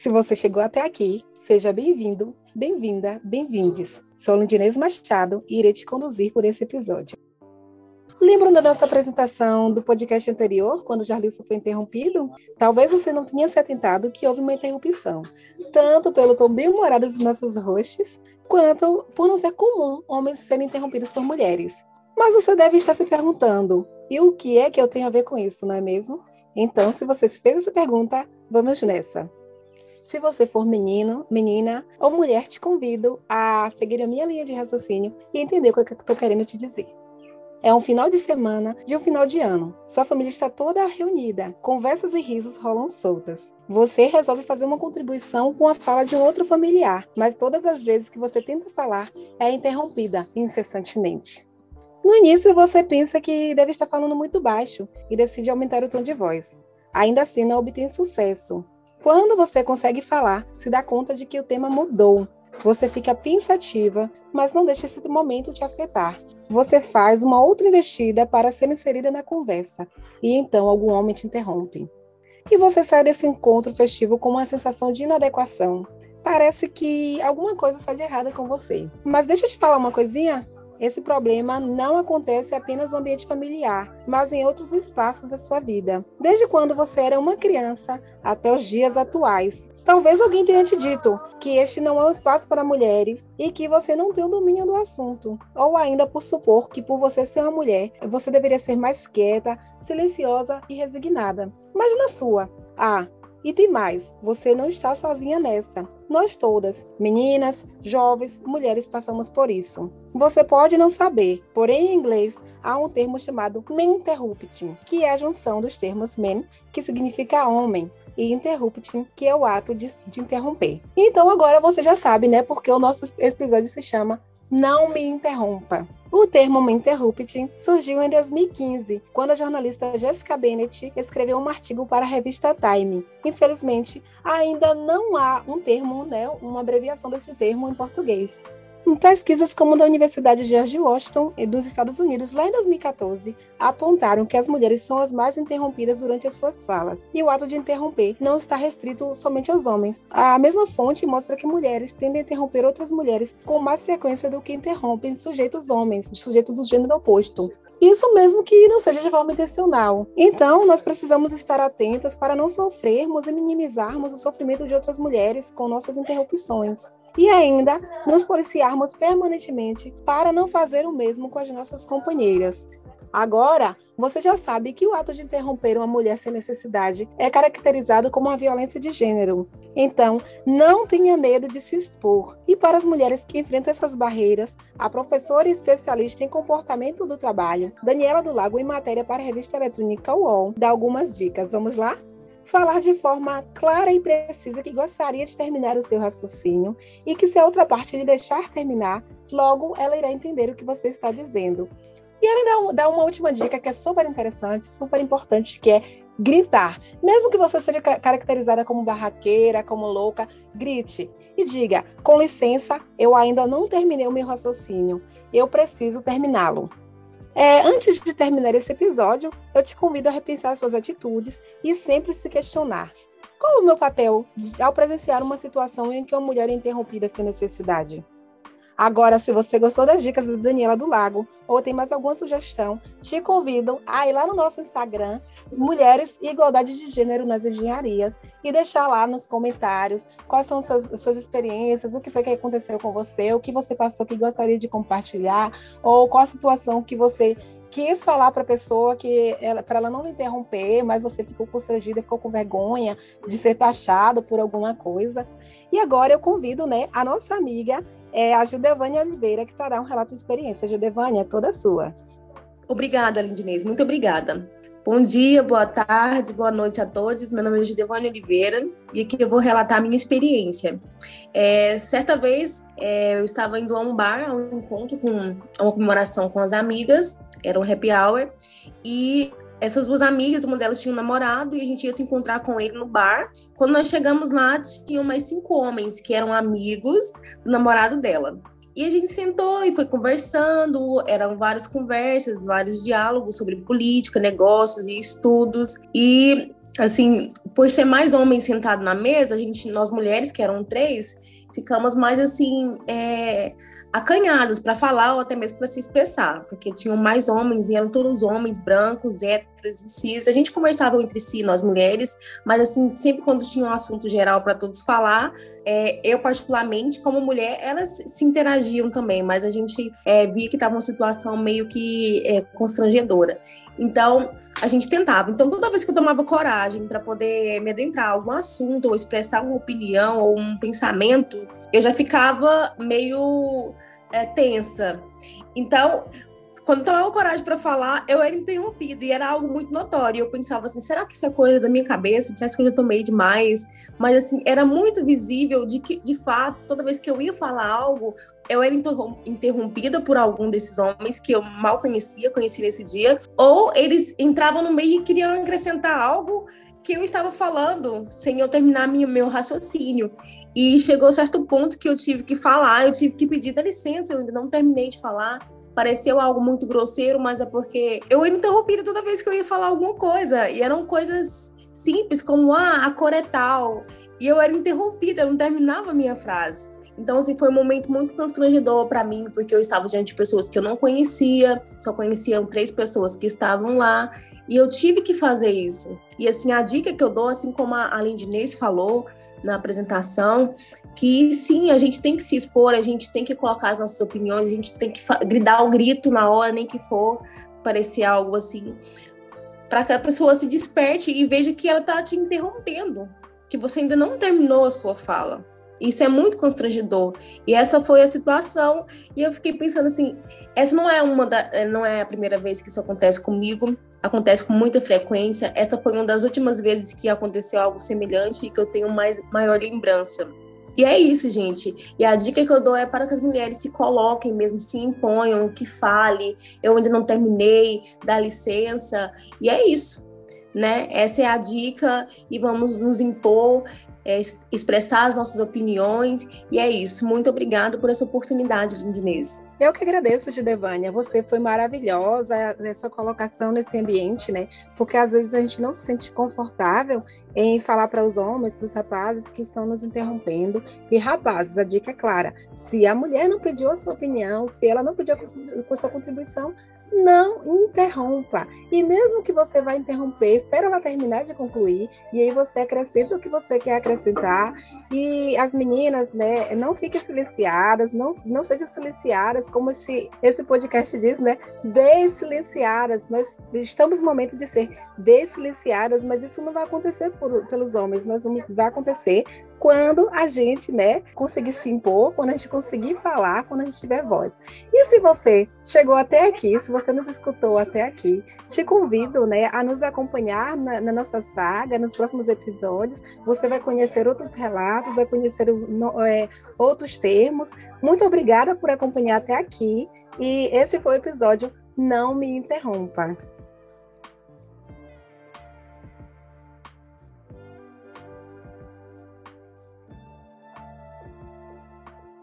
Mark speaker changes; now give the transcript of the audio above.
Speaker 1: Se você chegou até aqui, seja bem-vindo, bem-vinda, bem-vindes. Sou Lindinês Machado e irei te conduzir por esse episódio. Lembram da nossa apresentação do podcast anterior, quando o Jarlison foi interrompido? Talvez você não tenha se atentado que houve uma interrupção, tanto pelo tom bem-humorado dos nossos hosts, quanto por não ser comum homens serem interrompidos por mulheres. Mas você deve estar se perguntando, e o que é que eu tenho a ver com isso, não é mesmo? Então, se você fez essa pergunta, vamos nessa. Se você for menino, menina ou mulher, te convido a seguir a minha linha de raciocínio e entender o que eu estou querendo te dizer. É um final de semana de um final de ano. Sua família está toda reunida. Conversas e risos rolam soltas. Você resolve fazer uma contribuição com a fala de um outro familiar, mas todas as vezes que você tenta falar é interrompida incessantemente. No início, você pensa que deve estar falando muito baixo e decide aumentar o tom de voz. Ainda assim, não obtém sucesso. Quando você consegue falar, se dá conta de que o tema mudou você fica pensativa, mas não deixa esse momento te afetar. Você faz uma outra investida para ser inserida na conversa, e então algum homem te interrompe. E você sai desse encontro festivo com uma sensação de inadequação. Parece que alguma coisa está de errada com você. Mas deixa eu te falar uma coisinha. Esse problema não acontece apenas no ambiente familiar, mas em outros espaços da sua vida. Desde quando você era uma criança até os dias atuais. Talvez alguém tenha te dito que este não é um espaço para mulheres e que você não tem o domínio do assunto. Ou ainda por supor que por você ser uma mulher, você deveria ser mais quieta, silenciosa e resignada. Mas na sua, ah, e tem mais, você não está sozinha nessa. Nós todas, meninas, jovens, mulheres, passamos por isso. Você pode não saber, porém em inglês há um termo chamado interrupting, que é a junção dos termos men, que significa homem, e interrupting, que é o ato de, de interromper. Então agora você já sabe, né, porque o nosso episódio se chama Não Me Interrompa. O termo interrupting surgiu em 2015, quando a jornalista Jessica Bennett escreveu um artigo para a revista Time. Infelizmente, ainda não há um termo, né, uma abreviação desse termo em português. Pesquisas como da Universidade de George Washington e dos Estados Unidos, lá em 2014, apontaram que as mulheres são as mais interrompidas durante as suas falas. E o ato de interromper não está restrito somente aos homens. A mesma fonte mostra que mulheres tendem a interromper outras mulheres com mais frequência do que interrompem sujeitos homens, sujeitos do gênero oposto. Isso mesmo que não seja de forma intencional. Então, nós precisamos estar atentas para não sofrermos e minimizarmos o sofrimento de outras mulheres com nossas interrupções e ainda nos policiarmos permanentemente para não fazer o mesmo com as nossas companheiras. Agora, você já sabe que o ato de interromper uma mulher sem necessidade é caracterizado como uma violência de gênero. Então, não tenha medo de se expor. E para as mulheres que enfrentam essas barreiras, a professora e especialista em comportamento do trabalho, Daniela do Lago, em matéria para a revista eletrônica UOL, dá algumas dicas. Vamos lá? falar de forma clara e precisa que gostaria de terminar o seu raciocínio e que se a outra parte lhe deixar terminar, logo ela irá entender o que você está dizendo. E ela dá uma última dica que é super interessante, super importante, que é gritar. Mesmo que você seja caracterizada como barraqueira, como louca, grite e diga: com licença, eu ainda não terminei o meu raciocínio, eu preciso terminá-lo. É, antes de terminar esse episódio, eu te convido a repensar suas atitudes e sempre se questionar: qual o meu papel ao presenciar uma situação em que uma mulher é interrompida sem necessidade? Agora, se você gostou das dicas da Daniela do Lago ou tem mais alguma sugestão, te convido a ir lá no nosso Instagram, Mulheres e Igualdade de Gênero nas Engenharias, e deixar lá nos comentários quais são suas, suas experiências, o que foi que aconteceu com você, o que você passou que gostaria de compartilhar, ou qual a situação que você quis falar para a pessoa que para ela não interromper, mas você ficou constrangida, ficou com vergonha de ser taxado por alguma coisa. E agora eu convido, né, a nossa amiga é a Gildevânia Oliveira, que trará um relato de experiência. Gildevânia, é toda sua.
Speaker 2: Obrigada, Lindinês, muito obrigada. Bom dia, boa tarde, boa noite a todos. Meu nome é Gildevânia Oliveira e aqui eu vou relatar a minha experiência. É, certa vez é, eu estava indo a um bar, a um encontro, com a uma comemoração com as amigas, era um happy hour, e essas duas amigas, uma delas tinha um namorado e a gente ia se encontrar com ele no bar. Quando nós chegamos lá, tinham mais cinco homens que eram amigos do namorado dela. E a gente sentou e foi conversando, eram várias conversas, vários diálogos sobre política, negócios e estudos. E assim, por ser mais homens sentados na mesa, a gente, nós mulheres, que eram três, ficamos mais assim, é, acanhados para falar ou até mesmo para se expressar, porque tinham mais homens e eram todos homens brancos, héteros e cis. A gente conversava entre si, nós mulheres, mas assim, sempre quando tinha um assunto geral para todos falar, é, eu particularmente, como mulher, elas se interagiam também, mas a gente é, via que estava uma situação meio que é, constrangedora. Então, a gente tentava. Então, toda vez que eu tomava coragem para poder me adentrar a algum assunto, ou expressar uma opinião, ou um pensamento, eu já ficava meio é, tensa. Então, quando tomava coragem para falar, eu era interrompida e era algo muito notório. Eu pensava assim, será que isso é coisa da minha cabeça? Será que eu já tomei demais? Mas assim, era muito visível de que, de fato, toda vez que eu ia falar algo, eu era interrompida por algum desses homens que eu mal conhecia, conheci nesse dia, ou eles entravam no meio e queriam acrescentar algo que eu estava falando sem eu terminar minha, meu raciocínio. E chegou certo ponto que eu tive que falar, eu tive que pedir da licença, eu ainda não terminei de falar. Pareceu algo muito grosseiro, mas é porque eu era interrompida toda vez que eu ia falar alguma coisa. E eram coisas simples, como ah, a cor é tal. E eu era interrompida, eu não terminava a minha frase. Então, assim, foi um momento muito constrangedor para mim, porque eu estava diante de pessoas que eu não conhecia, só conheciam três pessoas que estavam lá, e eu tive que fazer isso. E, assim, a dica que eu dou, assim como a Lindinês falou na apresentação, que sim, a gente tem que se expor, a gente tem que colocar as nossas opiniões, a gente tem que gritar o grito na hora, nem que for parecer algo assim, para que a pessoa se desperte e veja que ela está te interrompendo, que você ainda não terminou a sua fala. Isso é muito constrangedor. E essa foi a situação. E eu fiquei pensando assim, essa não é uma da, eh, não é a primeira vez que isso acontece comigo. Acontece com muita frequência. Essa foi uma das últimas vezes que aconteceu algo semelhante e que eu tenho mais maior lembrança. E é isso, gente. E a dica que eu dou é para que as mulheres se coloquem mesmo, se imponham, que fale. Eu ainda não terminei, dá licença. E é isso, né? Essa é a dica e vamos nos impor é, expressar as nossas opiniões. E é isso. Muito obrigada por essa oportunidade, Lindinês.
Speaker 1: Eu que agradeço, Gidevânia. Você foi maravilhosa nessa colocação nesse ambiente, né? Porque às vezes a gente não se sente confortável em falar para os homens, para os rapazes que estão nos interrompendo. E rapazes, a dica é clara: se a mulher não pediu a sua opinião, se ela não pediu a sua contribuição, não interrompa. E mesmo que você vá interromper, espera ela terminar de concluir, e aí você acrescenta o que você quer acrescentar. E as meninas, né, não fiquem silenciadas, não, não sejam silenciadas, como esse, esse podcast diz, né? Desilenciadas. Nós estamos no momento de ser desilenciadas, mas isso não vai acontecer por, pelos homens, mas vai acontecer quando a gente, né, conseguir se impor, quando a gente conseguir falar, quando a gente tiver voz. E se você chegou até aqui, se você nos escutou até aqui, te convido, né, a nos acompanhar na, na nossa saga, nos próximos episódios. Você vai conhecer outros relatos, vai conhecer é, outros termos. Muito obrigada por acompanhar até aqui. E esse foi o episódio Não Me Interrompa.